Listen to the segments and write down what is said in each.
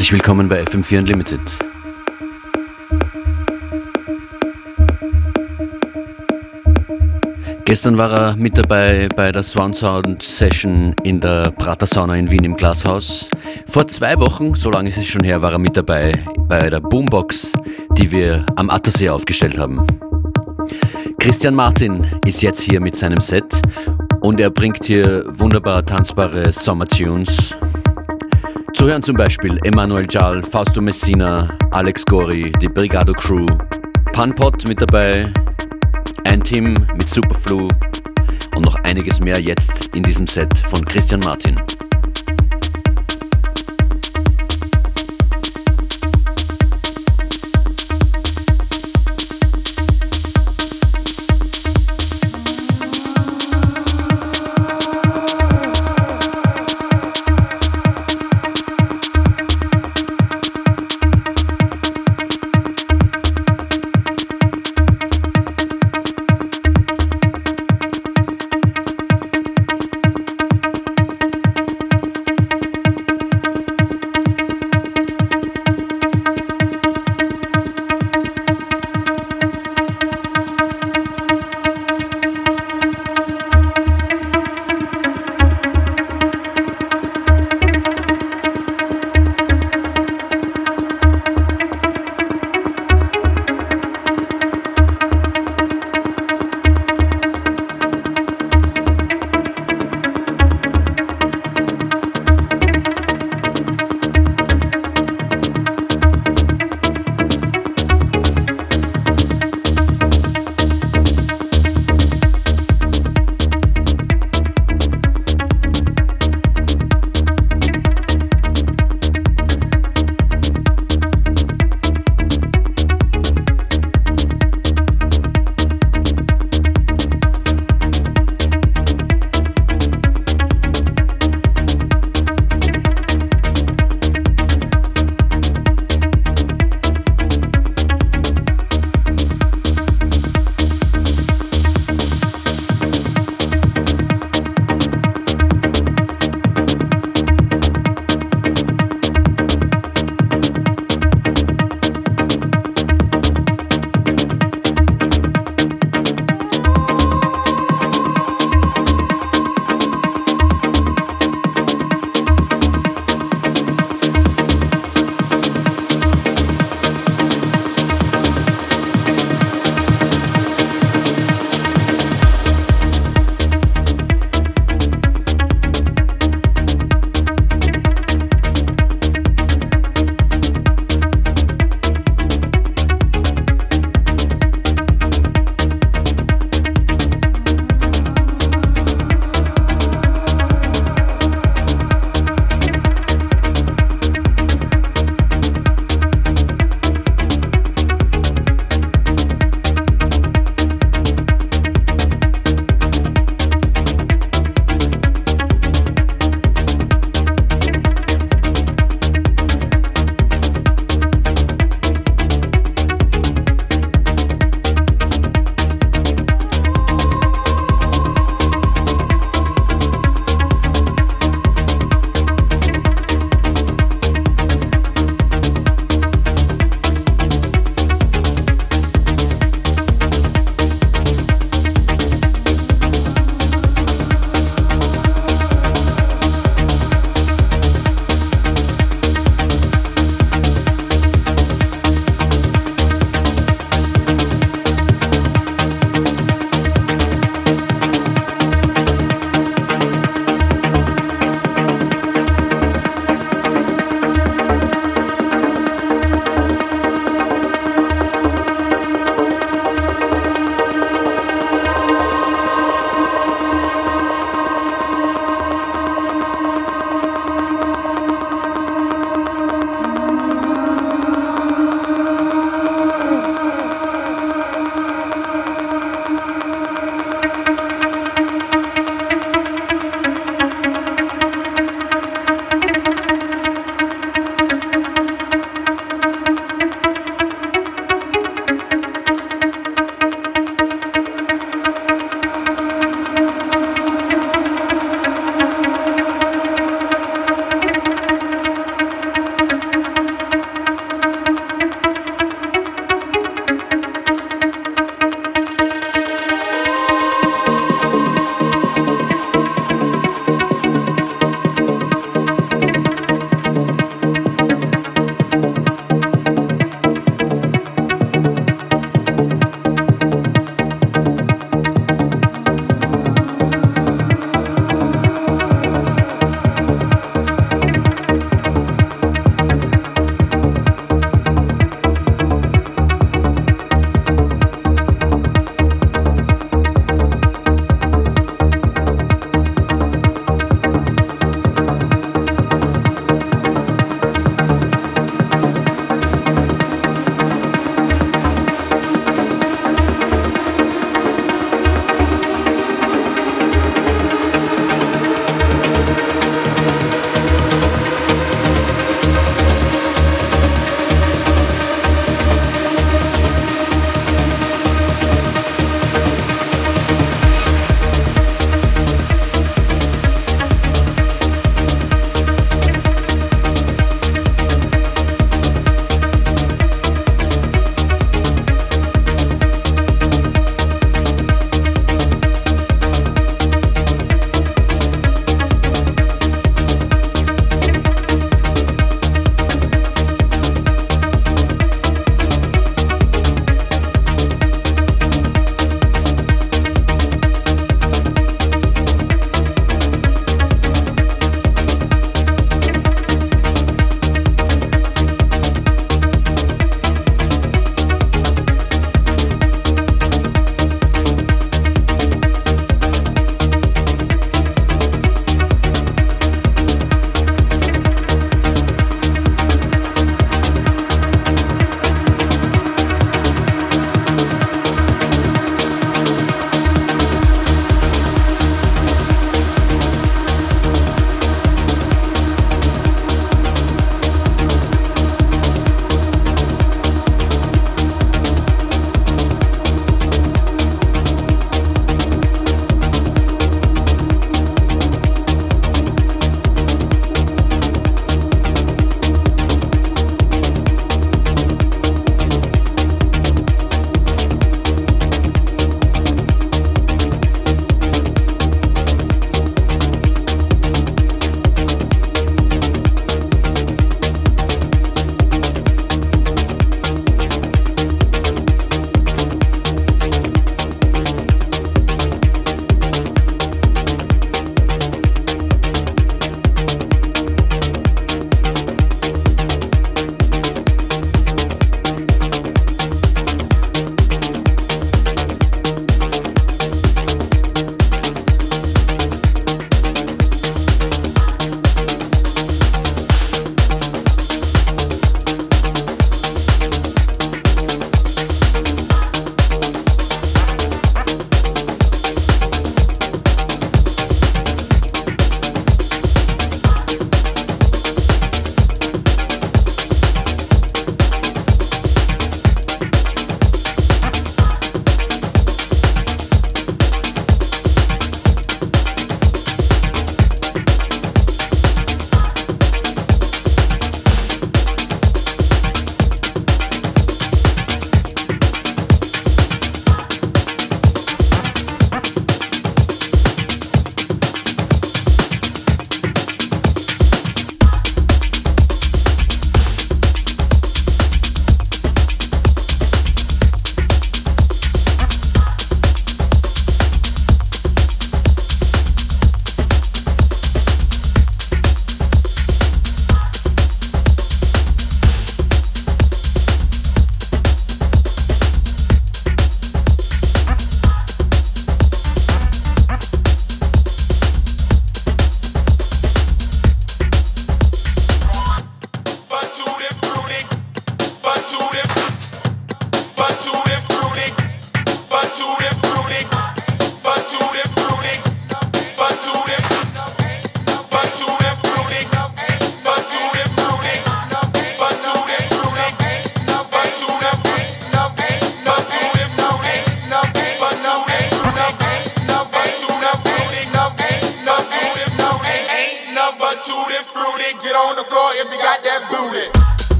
Herzlich willkommen bei FM4 Unlimited. Gestern war er mit dabei bei der Swan Sound Session in der Prater Sauna in Wien im Glashaus. Vor zwei Wochen, so lange ist es schon her, war er mit dabei bei der Boombox, die wir am Attersee aufgestellt haben. Christian Martin ist jetzt hier mit seinem Set und er bringt hier wunderbar tanzbare Sommertunes. Zu hören zum Beispiel Emanuel Jal, Fausto Messina, Alex Gori, die Brigado Crew, Punpot mit dabei, Team mit Superflu und noch einiges mehr jetzt in diesem Set von Christian Martin.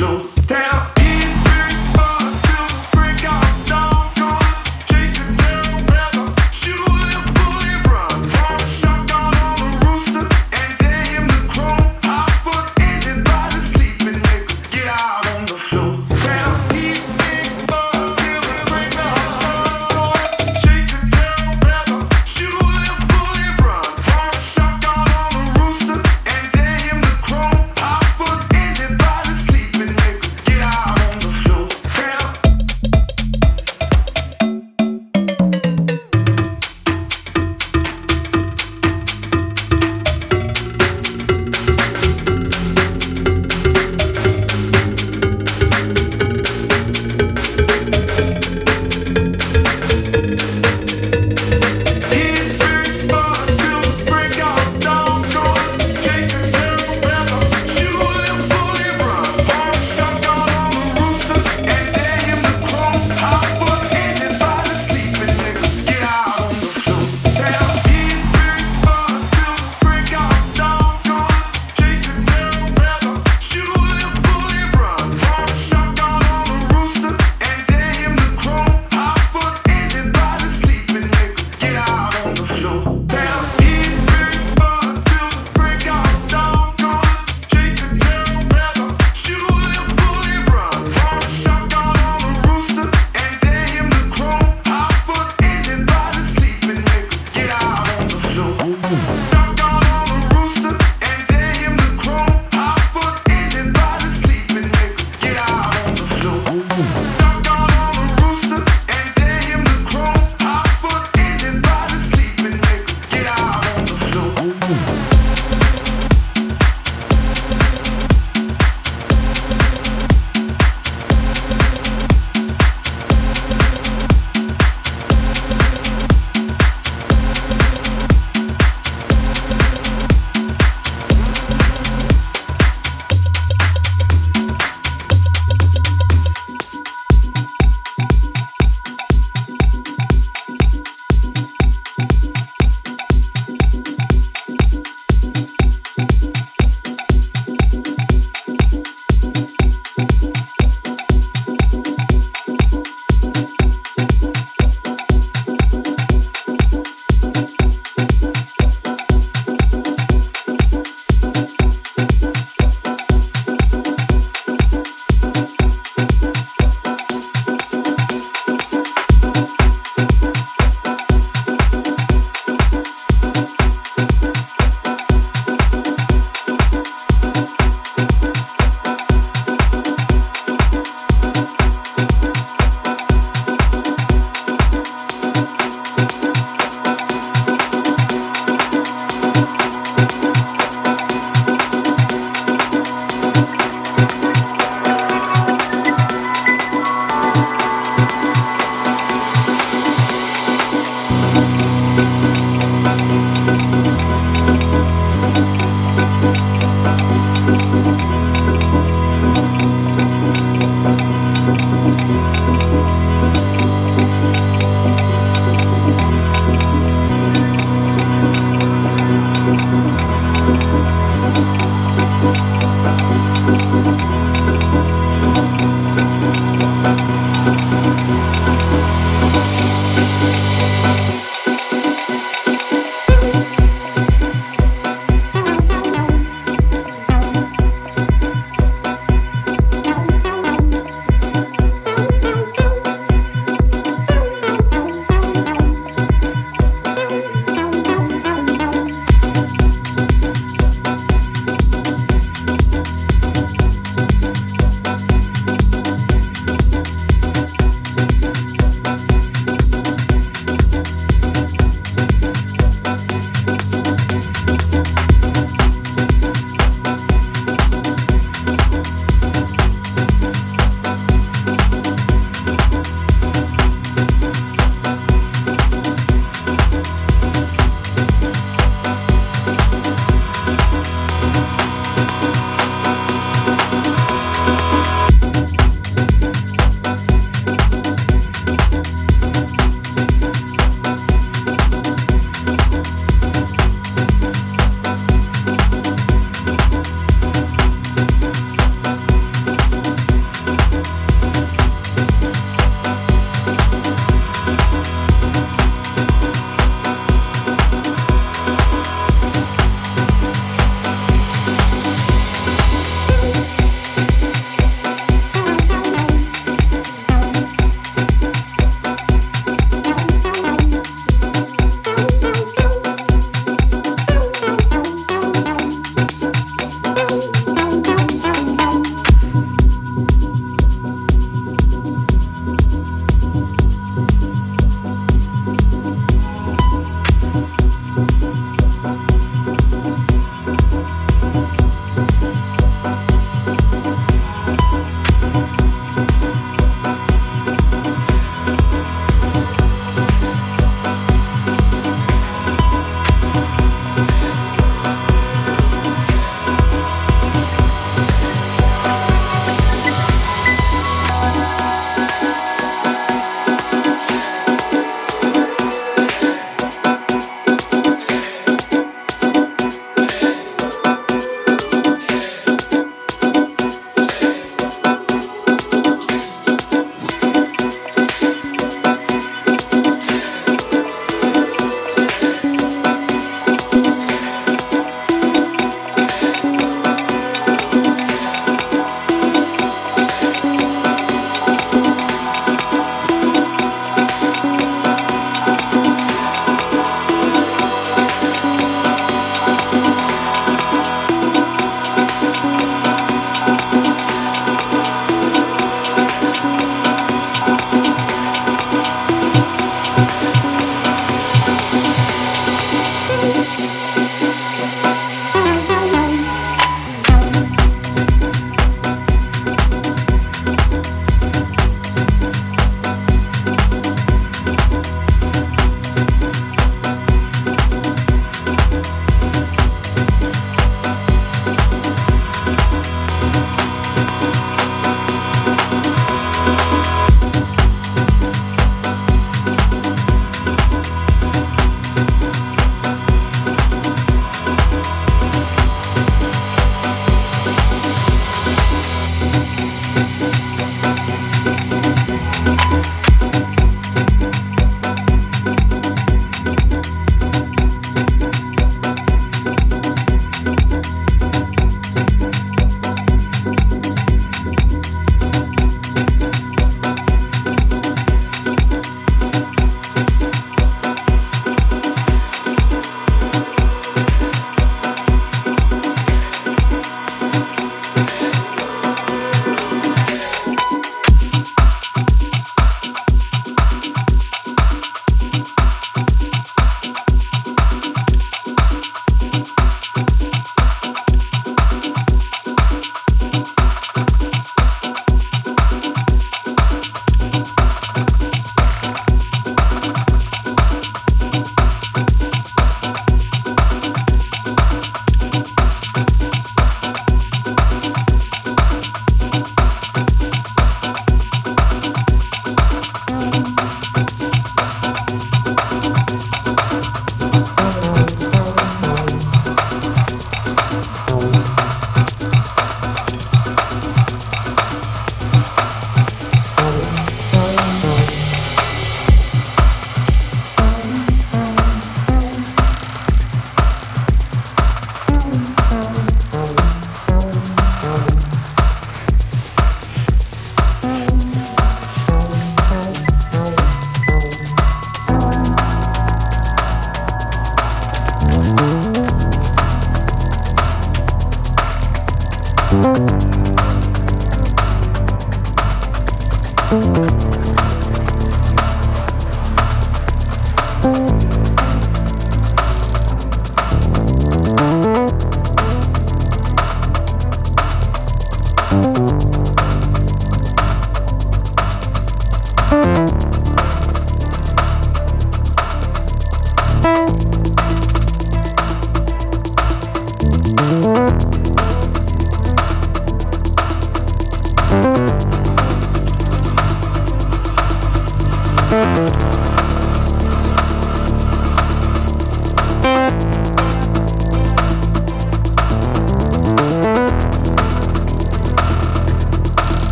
No.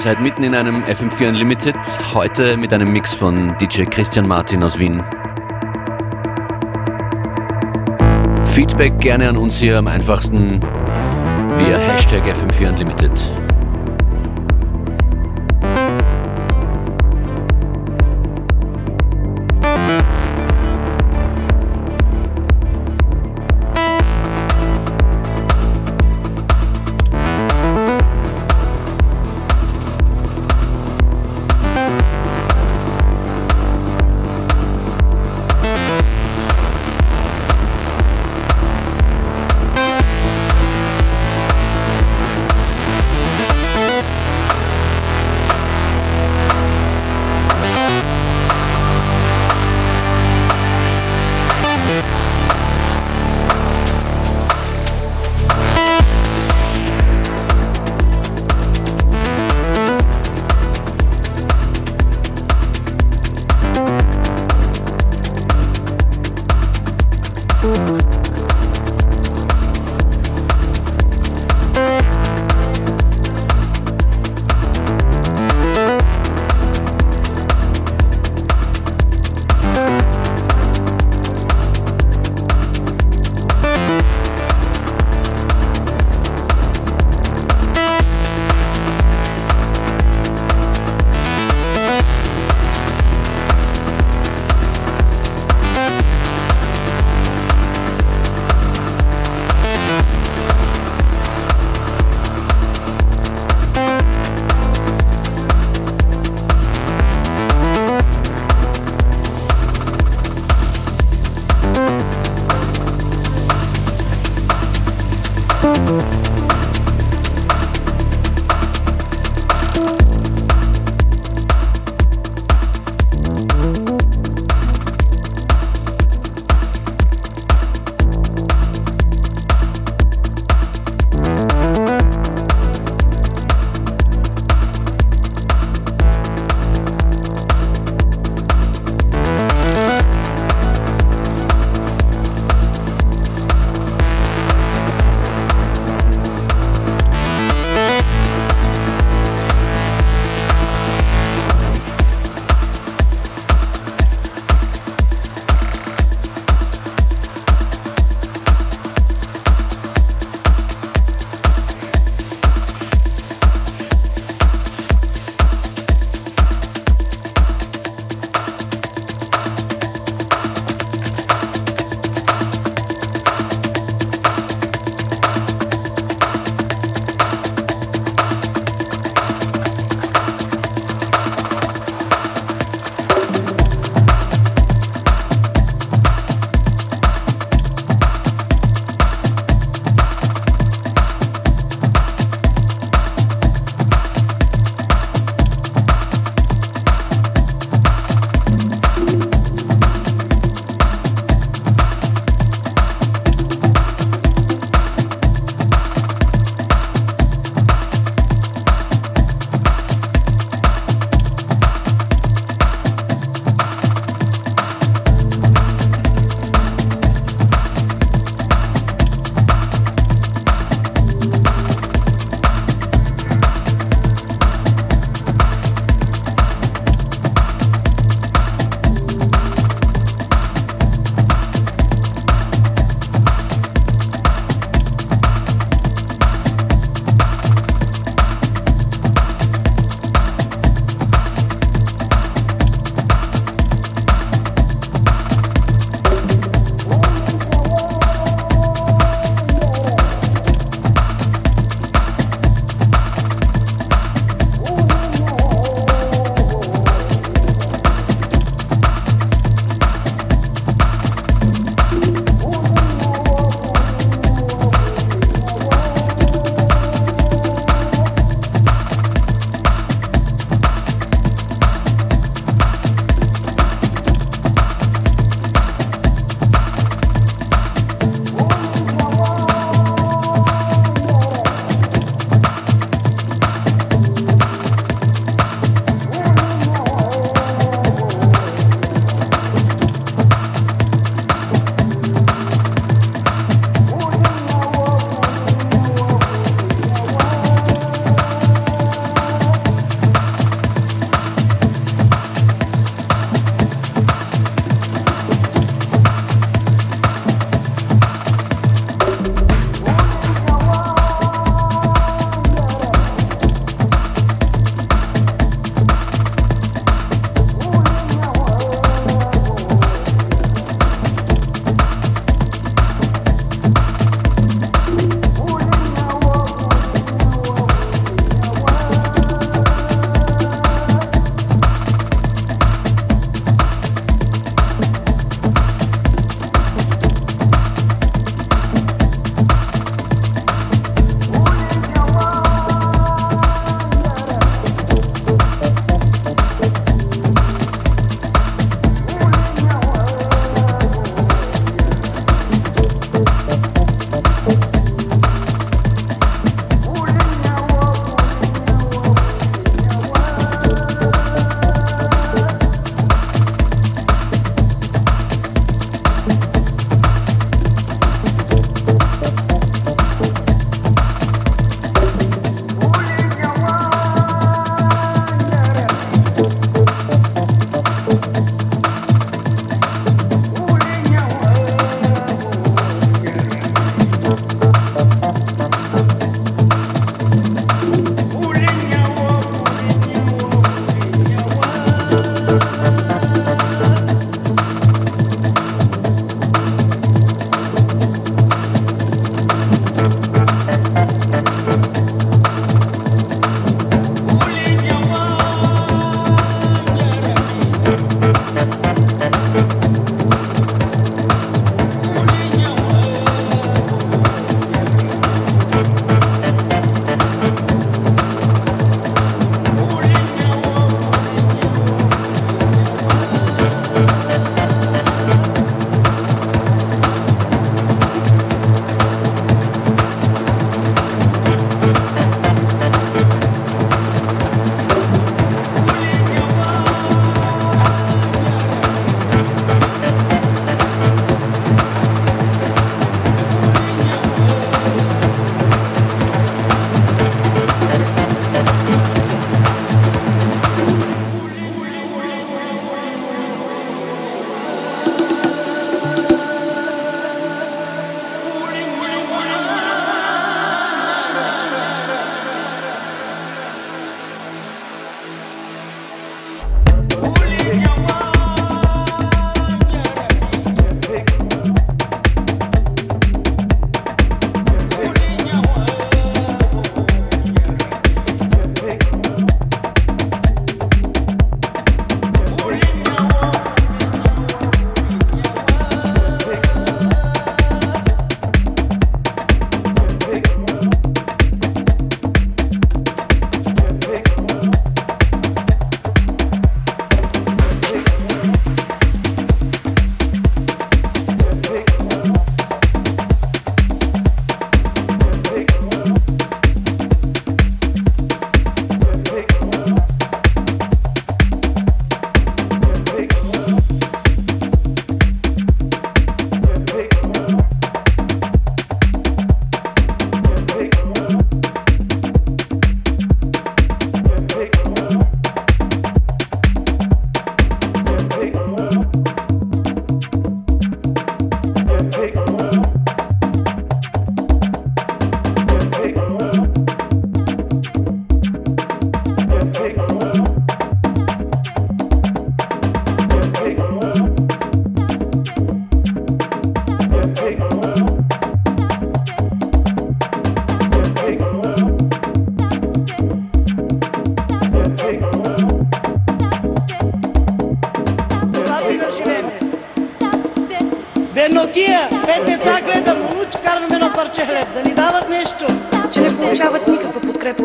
Seid mitten in einem FM4 Unlimited, heute mit einem Mix von DJ Christian Martin aus Wien. Feedback gerne an uns hier am einfachsten via Hashtag FM4 Unlimited.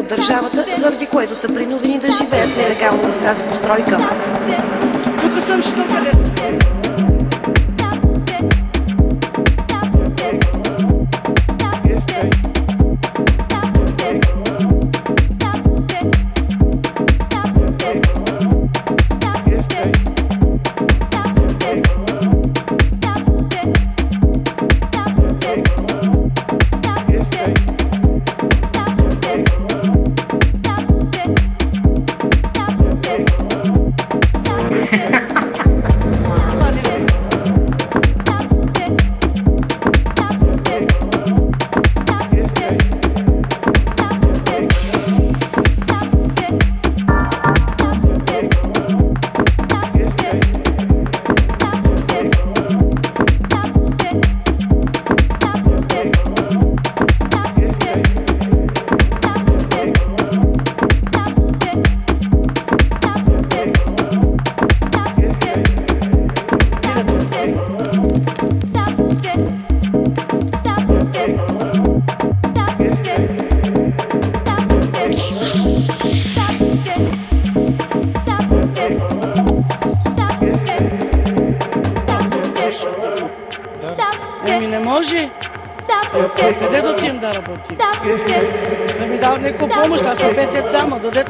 От държавата, заради което са принудени да живеят нелегално в тази постройка. Тук съм, що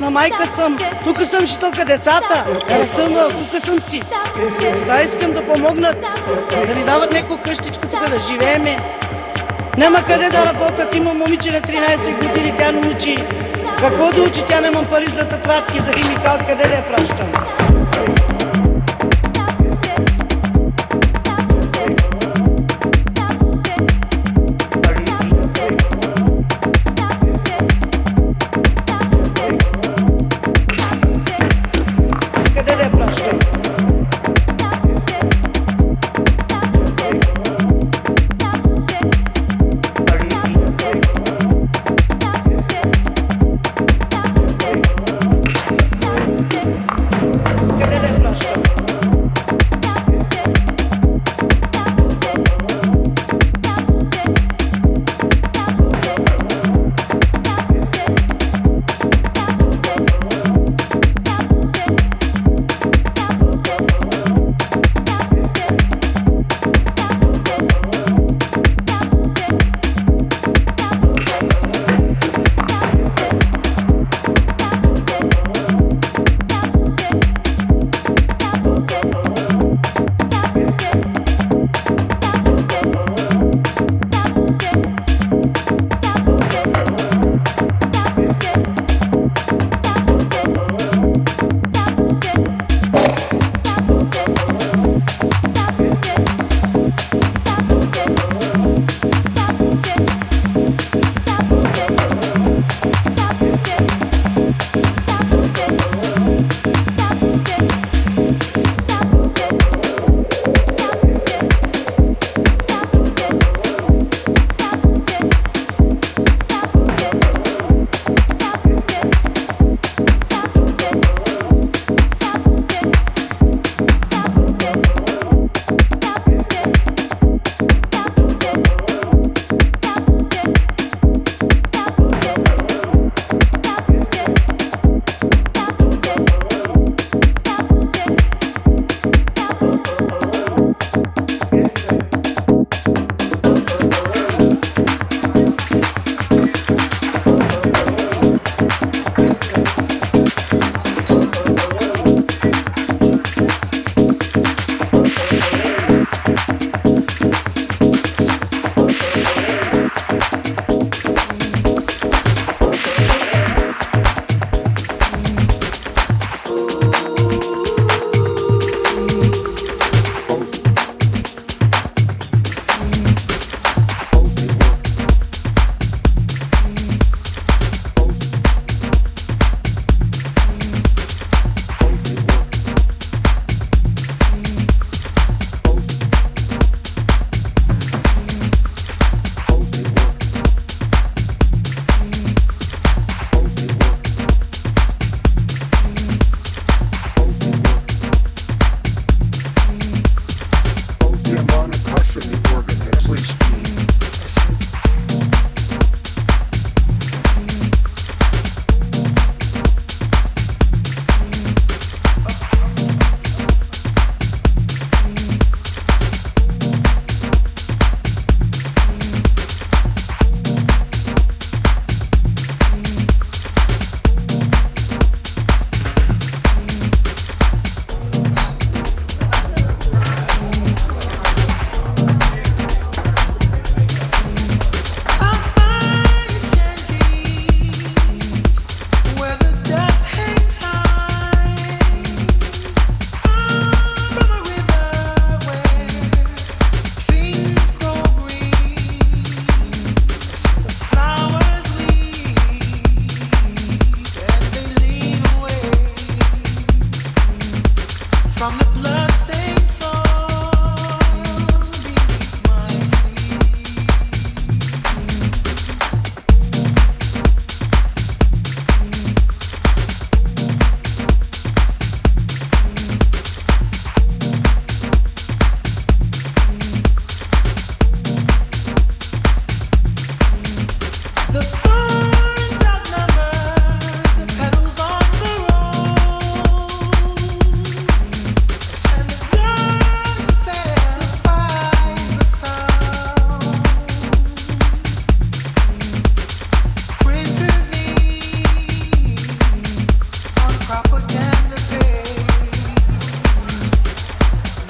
майка съм. Тук съм ще тук децата. Да съм, тук съм си. Това искам да помогнат. Да ни дават някакво къщичко тук да живееме. Няма къде да работят. Има момиче на 13 години, тя не учи. Какво да учи? Тя нямам пари за тетрадки, за химикал, къде да я пращам?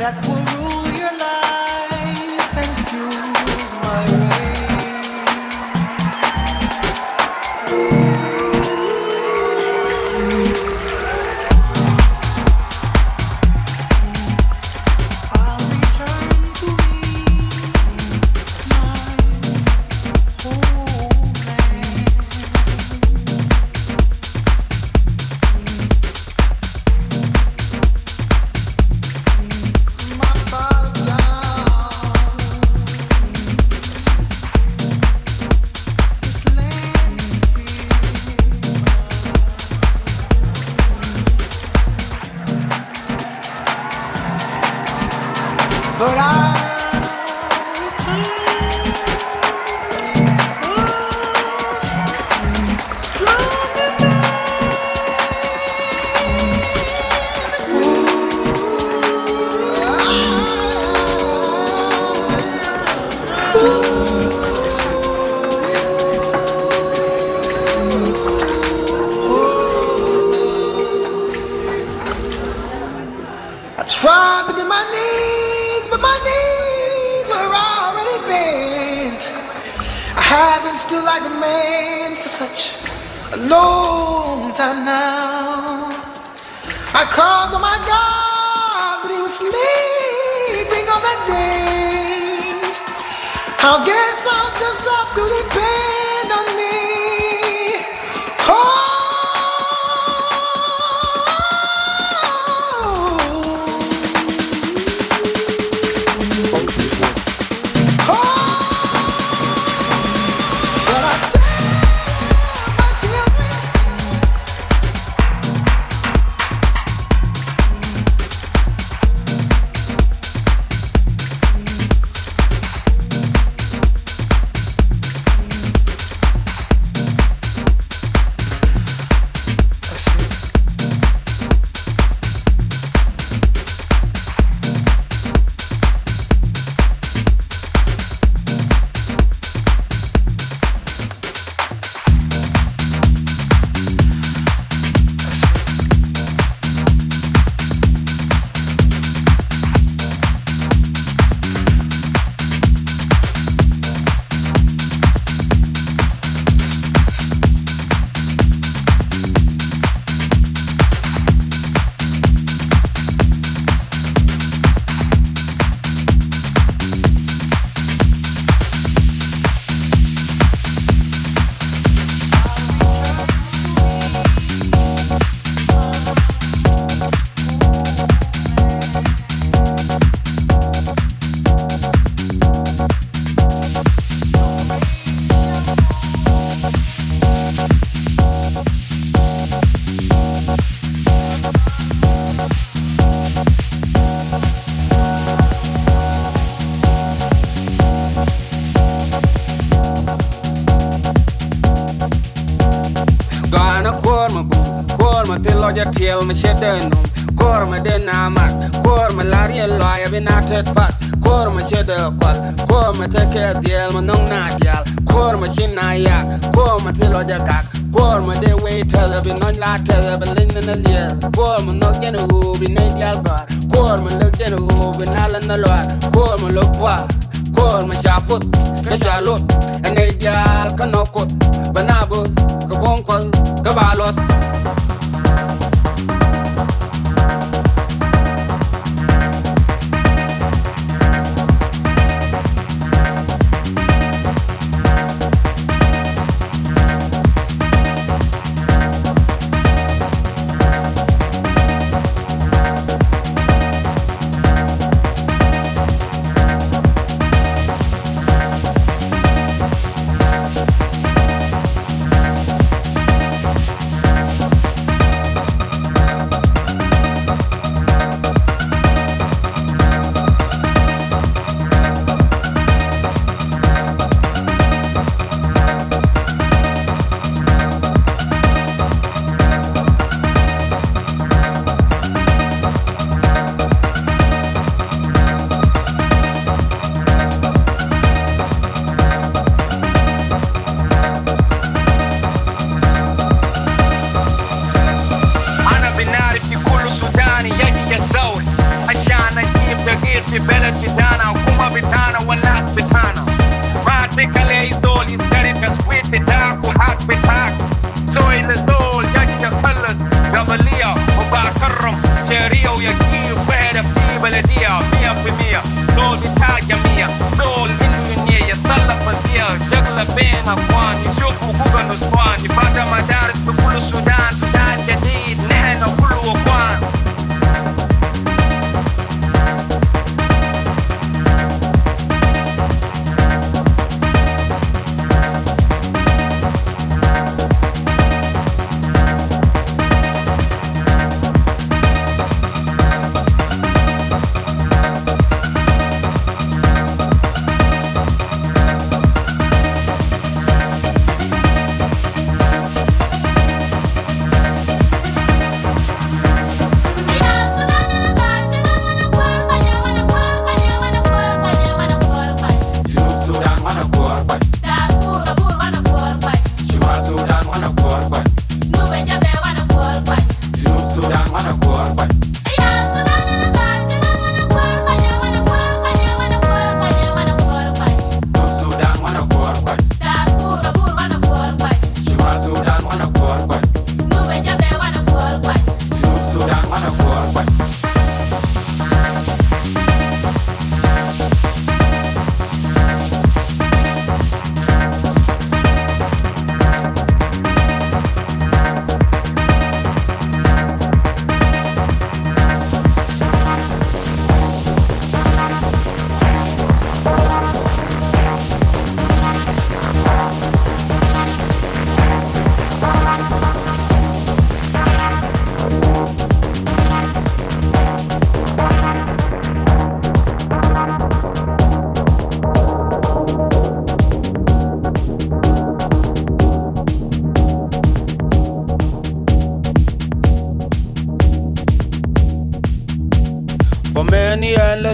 that's what matilla tiel me chedeno kor me den amak kor me larie loya bin atet pat kor me chede kwal kor me teke diel me nong na dial kor me chin na yak kor me tilo ja kak kor me de way tele bin non la tele bin lin na liel kor me nok gen wu bin ne dial gar kor me lok gen wu bin ala na loar kor me lok wa kor me chaput ka chalut ene dial ka nokut banabus ka bonkol ka balos تسويت بتاعك وحق بتاعك زوي لزول يجي يخلص قبلية وبكرم شهرية ويجي وفهد في بلدية مية في مية زول بتاع جميع زول إنه يتطلب فيها شغلة بين أخوان يشوفوا حقوق النسوان يبقى مدارس بكل السودان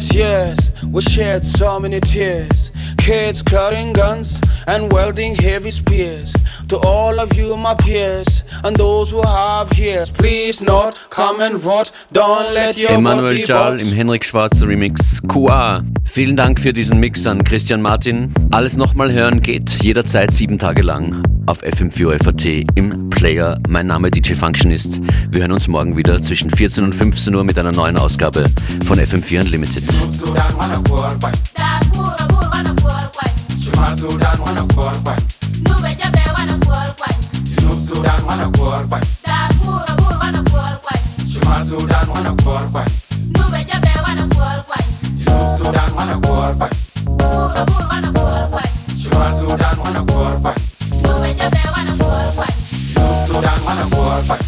Endless years, we shed so many tears. Kids carrying guns and wielding heavy spears. To all of you, my peers, and those who have ears, please not come and vote. Don't let your Emanuel vote be Jal bought. im Henrik Schwarzer Remix QA. Vielen Dank für diesen Mix an Christian Martin. Alles nochmal hören geht jederzeit sieben Tage lang auf FM4 FAT im Player. Mein Name DJ Functionist. Wir hören uns morgen wieder zwischen 14 und 15 Uhr mit einer neuen Ausgabe von FM4 Unlimited. Sudan wana North Sudan wana kuor kwany Nube Jabe wana kuor kwany Junub Sudan wana kuor kwany Burabur wana kuor kwany Shumal Sudan wana kuor kwany Nube Jabe wana kuor kwany Junub Sudan wana kuor kwany